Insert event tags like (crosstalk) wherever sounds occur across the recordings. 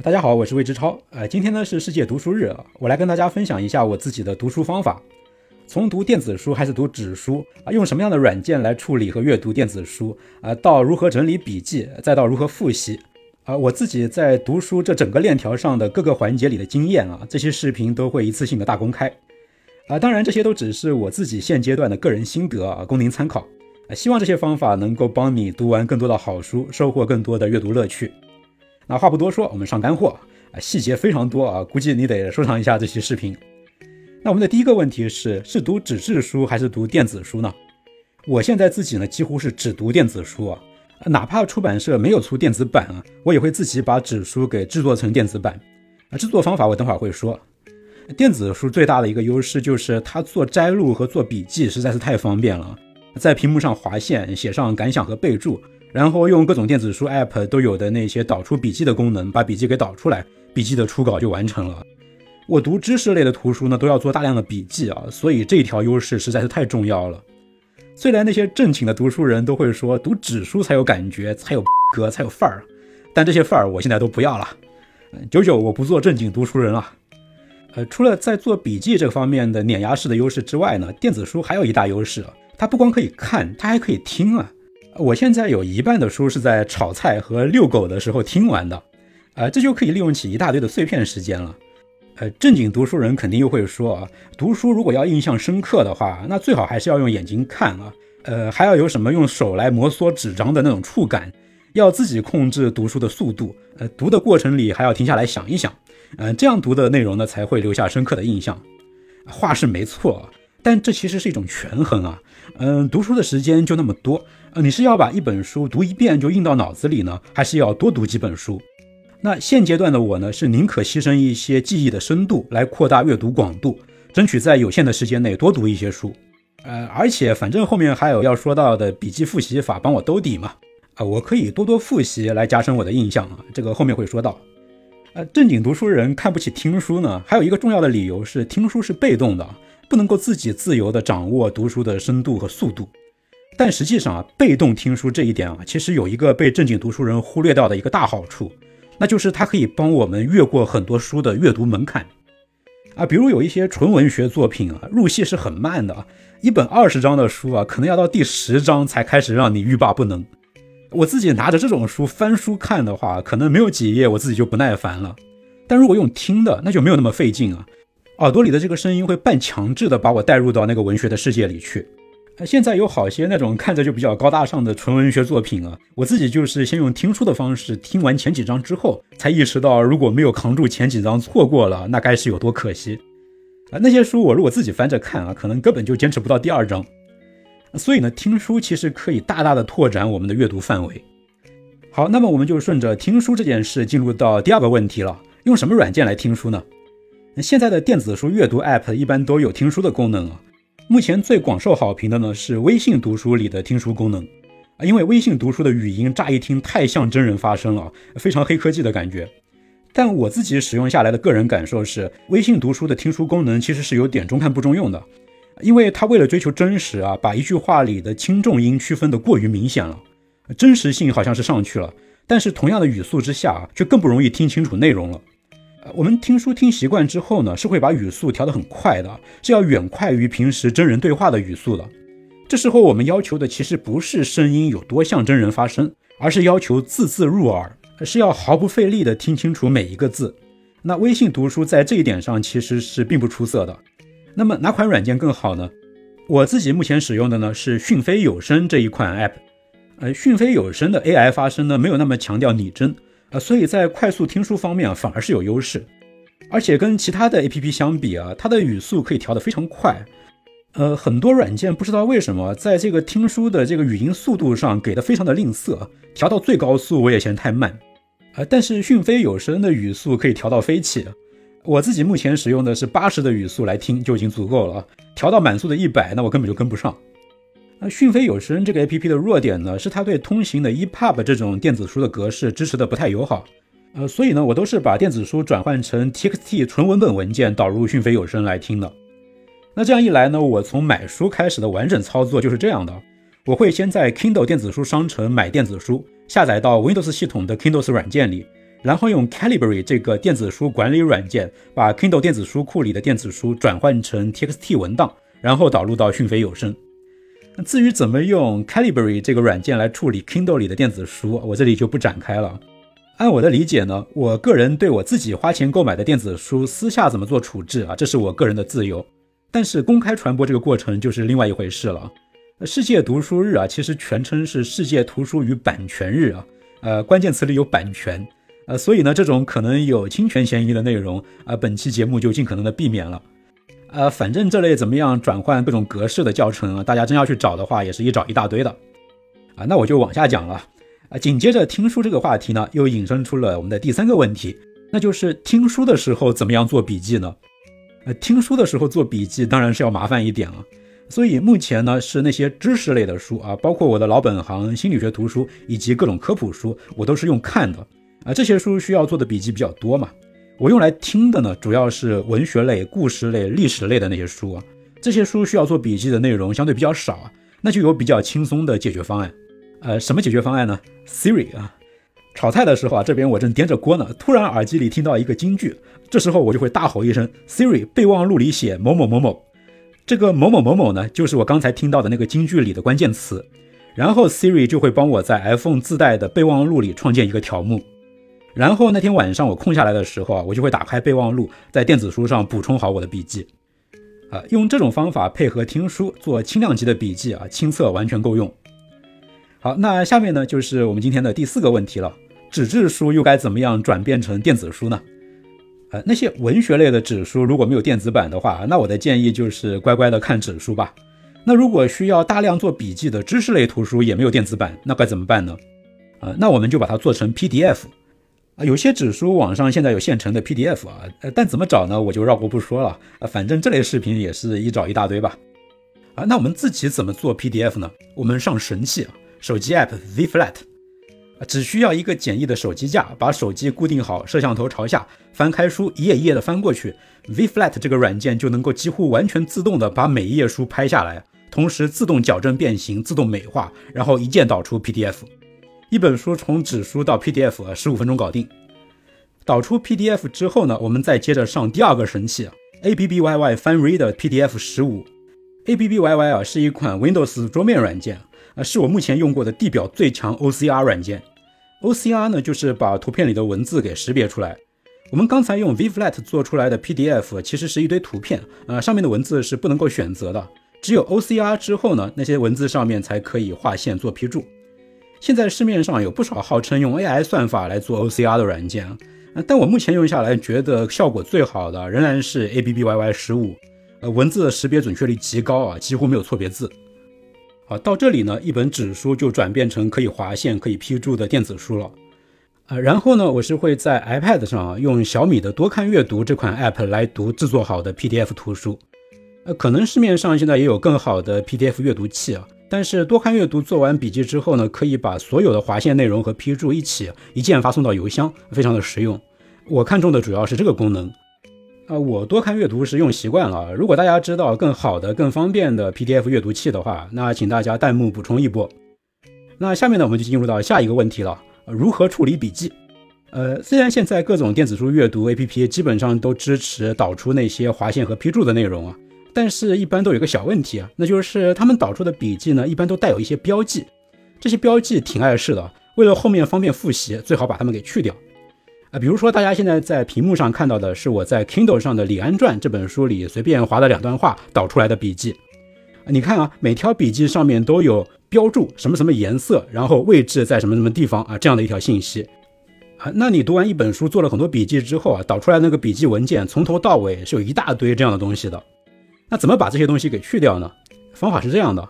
大家好，我是魏之超。呃，今天呢是世界读书日，我来跟大家分享一下我自己的读书方法。从读电子书还是读纸书啊，用什么样的软件来处理和阅读电子书啊，到如何整理笔记，再到如何复习啊，我自己在读书这整个链条上的各个环节里的经验啊，这些视频都会一次性的大公开啊。当然，这些都只是我自己现阶段的个人心得啊，供您参考。啊，希望这些方法能够帮你读完更多的好书，收获更多的阅读乐趣。那话不多说，我们上干货啊，细节非常多啊，估计你得收藏一下这期视频。那我们的第一个问题是：是读纸质书还是读电子书呢？我现在自己呢，几乎是只读电子书啊，哪怕出版社没有出电子版啊，我也会自己把纸书给制作成电子版。啊，制作方法我等会儿会说。电子书最大的一个优势就是它做摘录和做笔记实在是太方便了。在屏幕上划线，写上感想和备注，然后用各种电子书 App 都有的那些导出笔记的功能，把笔记给导出来，笔记的初稿就完成了。我读知识类的图书呢，都要做大量的笔记啊，所以这条优势实在是太重要了。虽然那些正经的读书人都会说读纸书才有感觉，才有 (laughs) 格，才有范儿，但这些范儿我现在都不要了。九九，我不做正经读书人了。呃，除了在做笔记这方面的碾压式的优势之外呢，电子书还有一大优势。它不光可以看，它还可以听啊！我现在有一半的书是在炒菜和遛狗的时候听完的，呃，这就可以利用起一大堆的碎片时间了。呃，正经读书人肯定又会说啊，读书如果要印象深刻的话，那最好还是要用眼睛看啊，呃，还要有什么用手来摩挲纸张的那种触感，要自己控制读书的速度，呃，读的过程里还要停下来想一想，嗯，这样读的内容呢才会留下深刻的印象。话是没错。但这其实是一种权衡啊，嗯，读书的时间就那么多，呃，你是要把一本书读一遍就印到脑子里呢，还是要多读几本书？那现阶段的我呢，是宁可牺牲一些记忆的深度来扩大阅读广度，争取在有限的时间内多读一些书，呃，而且反正后面还有要说到的笔记复习法帮我兜底嘛，啊，我可以多多复习来加深我的印象啊，这个后面会说到。呃，正经读书人看不起听书呢，还有一个重要的理由是听书是被动的。不能够自己自由地掌握读书的深度和速度，但实际上啊，被动听书这一点啊，其实有一个被正经读书人忽略掉的一个大好处，那就是它可以帮我们越过很多书的阅读门槛啊。比如有一些纯文学作品啊，入戏是很慢的，一本二十章的书啊，可能要到第十章才开始让你欲罢不能。我自己拿着这种书翻书看的话，可能没有几页我自己就不耐烦了。但如果用听的，那就没有那么费劲啊。耳朵里的这个声音会半强制的把我带入到那个文学的世界里去。现在有好些那种看着就比较高大上的纯文学作品啊，我自己就是先用听书的方式听完前几章之后，才意识到如果没有扛住前几章错过了，那该是有多可惜。啊，那些书我如果自己翻着看啊，可能根本就坚持不到第二章。所以呢，听书其实可以大大的拓展我们的阅读范围。好，那么我们就顺着听书这件事进入到第二个问题了，用什么软件来听书呢？现在的电子书阅读 App 一般都有听书的功能啊。目前最广受好评的呢是微信读书里的听书功能啊，因为微信读书的语音乍一听太像真人发声了，非常黑科技的感觉。但我自己使用下来的个人感受是，微信读书的听书功能其实是有点中看不中用的，因为它为了追求真实啊，把一句话里的轻重音区分的过于明显了，真实性好像是上去了，但是同样的语速之下，啊却更不容易听清楚内容了。我们听书听习惯之后呢，是会把语速调得很快的，是要远快于平时真人对话的语速的。这时候我们要求的其实不是声音有多像真人发声，而是要求字字入耳，是要毫不费力地听清楚每一个字。那微信读书在这一点上其实是并不出色的。那么哪款软件更好呢？我自己目前使用的呢是讯飞有声这一款 app。呃，讯飞有声的 AI 发声呢没有那么强调拟真。啊，所以在快速听书方面，反而是有优势，而且跟其他的 A P P 相比啊，它的语速可以调得非常快。呃，很多软件不知道为什么在这个听书的这个语音速度上给的非常的吝啬，调到最高速我也嫌太慢。呃，但是讯飞有声的语速可以调到飞起，我自己目前使用的是八十的语速来听就已经足够了，调到满速的一百，那我根本就跟不上。那讯飞有声这个 A P P 的弱点呢，是它对通行的 E P U B 这种电子书的格式支持的不太友好。呃，所以呢，我都是把电子书转换成 T X T 纯文本文件导入讯飞有声来听的。那这样一来呢，我从买书开始的完整操作就是这样的：我会先在 Kindle 电子书商城买电子书，下载到 Windows 系统的 Kindle 软件里，然后用 Calibri 这个电子书管理软件把 Kindle 电子书库里的电子书转换成 TXT 文档，然后导入到讯飞有声。至于怎么用 Calibri 这个软件来处理 Kindle 里的电子书，我这里就不展开了。按我的理解呢，我个人对我自己花钱购买的电子书私下怎么做处置啊，这是我个人的自由。但是公开传播这个过程就是另外一回事了。世界读书日啊，其实全称是世界图书与版权日啊，呃，关键词里有版权，呃，所以呢，这种可能有侵权嫌疑的内容啊，本期节目就尽可能的避免了。呃，反正这类怎么样转换各种格式的教程啊，大家真要去找的话，也是一找一大堆的。啊，那我就往下讲了。啊，紧接着听书这个话题呢，又引申出了我们的第三个问题，那就是听书的时候怎么样做笔记呢？呃，听书的时候做笔记当然是要麻烦一点了。所以目前呢，是那些知识类的书啊，包括我的老本行心理学图书以及各种科普书，我都是用看的。啊，这些书需要做的笔记比较多嘛。我用来听的呢，主要是文学类、故事类、历史类的那些书啊。这些书需要做笔记的内容相对比较少啊，那就有比较轻松的解决方案。呃，什么解决方案呢？Siri 啊，炒菜的时候啊，这边我正掂着锅呢，突然耳机里听到一个金句，这时候我就会大吼一声：“Siri，备忘录里写某某某某。”这个某某某某呢，就是我刚才听到的那个金句里的关键词。然后 Siri 就会帮我在 iPhone 自带的备忘录里创建一个条目。然后那天晚上我空下来的时候啊，我就会打开备忘录，在电子书上补充好我的笔记。啊，用这种方法配合听书做轻量级的笔记啊，亲测完全够用。好，那下面呢就是我们今天的第四个问题了：纸质书又该怎么样转变成电子书呢？呃，那些文学类的纸书如果没有电子版的话，那我的建议就是乖乖的看纸书吧。那如果需要大量做笔记的知识类图书也没有电子版，那该怎么办呢？呃，那我们就把它做成 PDF。啊，有些纸书网上现在有现成的 PDF 啊，呃，但怎么找呢？我就绕过不说了。啊，反正这类视频也是一找一大堆吧。啊，那我们自己怎么做 PDF 呢？我们上神器啊，手机 App Z Flat，啊，只需要一个简易的手机架，把手机固定好，摄像头朝下，翻开书，一页一页的翻过去，Z Flat 这个软件就能够几乎完全自动的把每一页书拍下来，同时自动矫正变形，自动美化，然后一键导出 PDF。一本书从纸书到 PDF，十五分钟搞定。导出 PDF 之后呢，我们再接着上第二个神器，ABBYY Fun Reader PDF 十五。ABBYY 啊是一款 Windows 桌面软件，啊是我目前用过的地表最强 OCR 软件。OCR 呢就是把图片里的文字给识别出来。我们刚才用 VFlat 做出来的 PDF 其实是一堆图片，呃上面的文字是不能够选择的，只有 OCR 之后呢，那些文字上面才可以划线做批注。现在市面上有不少号称用 AI 算法来做 OCR 的软件，但我目前用下来觉得效果最好的仍然是 ABBYY 十五，呃，文字的识别准确率极高啊，几乎没有错别字。好，到这里呢，一本纸书就转变成可以划线、可以批注的电子书了。呃，然后呢，我是会在 iPad 上用小米的多看阅读这款 App 来读制作好的 PDF 图书。呃，可能市面上现在也有更好的 PDF 阅读器啊。但是多看阅读做完笔记之后呢，可以把所有的划线内容和批注一起一键发送到邮箱，非常的实用。我看中的主要是这个功能。啊，我多看阅读是用习惯了。如果大家知道更好的、更方便的 PDF 阅读器的话，那请大家弹幕补充一波。那下面呢，我们就进入到下一个问题了：如何处理笔记？呃，虽然现在各种电子书阅读 APP 基本上都支持导出那些划线和批注的内容啊。但是，一般都有个小问题啊，那就是他们导出的笔记呢，一般都带有一些标记，这些标记挺碍事的。为了后面方便复习，最好把它们给去掉啊。比如说，大家现在在屏幕上看到的是我在 Kindle 上的《李安传》这本书里随便划的两段话导出来的笔记。你看啊，每条笔记上面都有标注什么什么颜色，然后位置在什么什么地方啊，这样的一条信息啊。那你读完一本书，做了很多笔记之后啊，导出来那个笔记文件从头到尾是有一大堆这样的东西的。那怎么把这些东西给去掉呢？方法是这样的：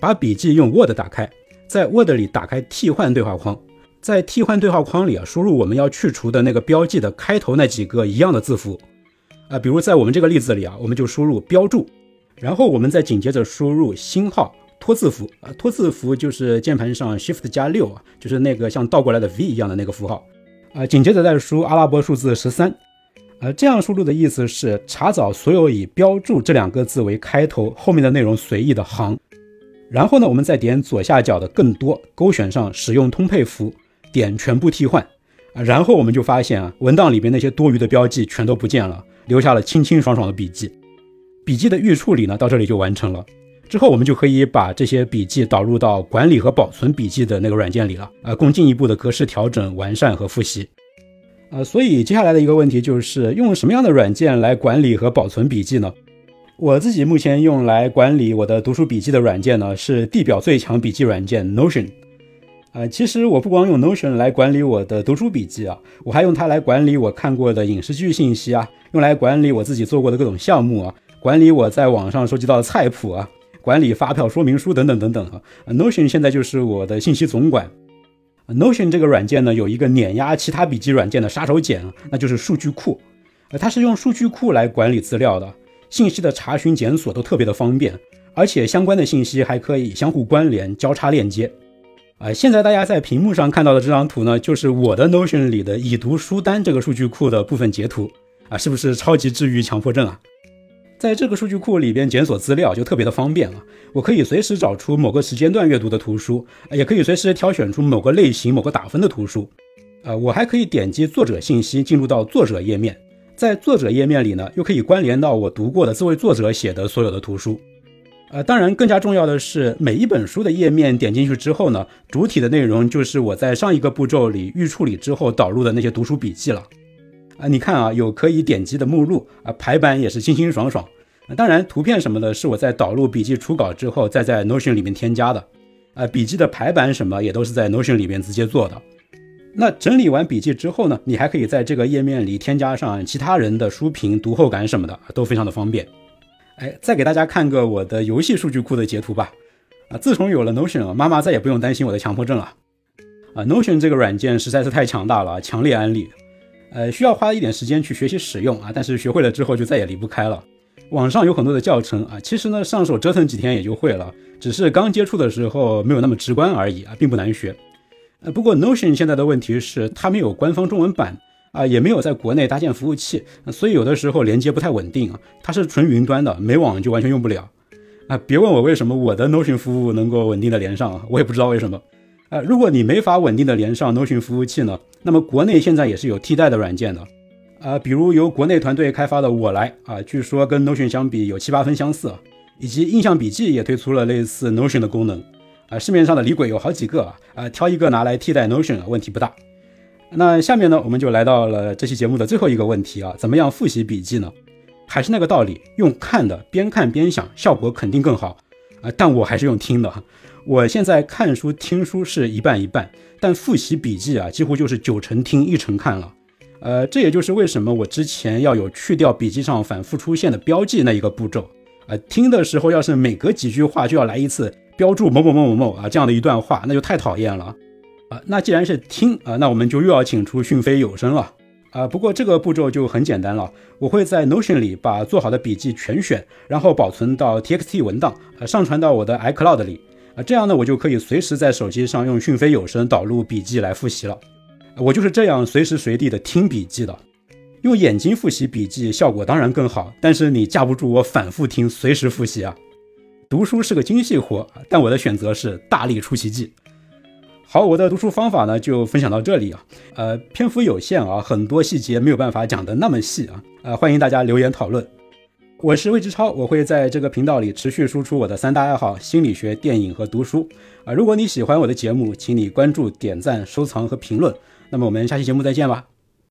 把笔记用 Word 打开，在 Word 里打开替换对话框，在替换对话框里啊，输入我们要去除的那个标记的开头那几个一样的字符啊，比如在我们这个例子里啊，我们就输入标注，然后我们再紧接着输入星号托字符啊，托字符就是键盘上 Shift 加六啊，就是那个像倒过来的 V 一样的那个符号啊，紧接着再输阿拉伯数字十三。呃，这样输入的意思是查找所有以标注这两个字为开头，后面的内容随意的行。然后呢，我们再点左下角的更多，勾选上使用通配符，点全部替换。啊，然后我们就发现啊，文档里边那些多余的标记全都不见了，留下了清清爽爽的笔记。笔记的预处理呢，到这里就完成了。之后我们就可以把这些笔记导入到管理和保存笔记的那个软件里了，啊，供进一步的格式调整、完善和复习。呃，所以接下来的一个问题就是用什么样的软件来管理和保存笔记呢？我自己目前用来管理我的读书笔记的软件呢，是地表最强笔记软件 Notion。呃，其实我不光用 Notion 来管理我的读书笔记啊，我还用它来管理我看过的影视剧信息啊，用来管理我自己做过的各种项目啊，管理我在网上收集到的菜谱啊，管理发票说明书等等等等啊。Notion 现在就是我的信息总管。Notion 这个软件呢，有一个碾压其他笔记软件的杀手锏，那就是数据库。呃，它是用数据库来管理资料的。信息的查询、检索都特别的方便，而且相关的信息还可以相互关联、交叉链接。啊，现在大家在屏幕上看到的这张图呢，就是我的 Notion 里的已读书单这个数据库的部分截图。啊，是不是超级治愈强迫症啊？在这个数据库里边检索资料就特别的方便了，我可以随时找出某个时间段阅读的图书，也可以随时挑选出某个类型、某个打分的图书。呃，我还可以点击作者信息进入到作者页面。在作者页面里呢，又可以关联到我读过的这位作者写的所有的图书。呃，当然更加重要的是，每一本书的页面点进去之后呢，主体的内容就是我在上一个步骤里预处理之后导入的那些读书笔记了。啊，你看啊，有可以点击的目录啊，排版也是清清爽爽。当然，图片什么的是我在导入笔记初稿之后再在 Notion 里面添加的。啊，笔记的排版什么也都是在 Notion 里面直接做的。那整理完笔记之后呢，你还可以在这个页面里添加上其他人的书评、读后感什么的，都非常的方便。哎，再给大家看个我的游戏数据库的截图吧。啊，自从有了 Notion，妈妈再也不用担心我的强迫症了。啊，Notion 这个软件实在是太强大了，强烈安利。呃，需要花一点时间去学习使用啊，但是学会了之后就再也离不开了。网上有很多的教程啊，其实呢上手折腾几天也就会了，只是刚接触的时候没有那么直观而已啊，并不难学。呃，不过 Notion 现在的问题是它没有官方中文版啊，也没有在国内搭建服务器，所以有的时候连接不太稳定啊。它是纯云端的，没网就完全用不了啊。别问我为什么我的 Notion 服务能够稳定的连上啊，我也不知道为什么。呃，如果你没法稳定的连上 Notion 服务器呢，那么国内现在也是有替代的软件的呃，比如由国内团队开发的我来啊，据说跟 Notion 相比有七八分相似，以及印象笔记也推出了类似 Notion 的功能。啊，市面上的李鬼有好几个啊，啊，挑一个拿来替代 Notion 问题不大。那下面呢，我们就来到了这期节目的最后一个问题啊，怎么样复习笔记呢？还是那个道理，用看的，边看边想，效果肯定更好啊。但我还是用听的，我现在看书听书是一半一半，但复习笔记啊，几乎就是九成听一成看了。呃，这也就是为什么我之前要有去掉笔记上反复出现的标记那一个步骤啊。听的时候要是每隔几句话就要来一次。标注某某某某某啊，这样的一段话，那就太讨厌了啊！那既然是听啊，那我们就又要请出讯飞有声了啊！不过这个步骤就很简单了，我会在 Notion 里把做好的笔记全选，然后保存到 TXT 文档，呃，上传到我的 iCloud 里啊，这样呢，我就可以随时在手机上用讯飞有声导入笔记来复习了。我就是这样随时随地的听笔记的，用眼睛复习笔记效果当然更好，但是你架不住我反复听，随时复习啊。读书是个精细活，但我的选择是大力出奇迹。好，我的读书方法呢就分享到这里啊。呃，篇幅有限啊，很多细节没有办法讲得那么细啊。呃，欢迎大家留言讨论。我是魏之超，我会在这个频道里持续输出我的三大爱好：心理学、电影和读书。啊，如果你喜欢我的节目，请你关注、点赞、收藏和评论。那么我们下期节目再见吧。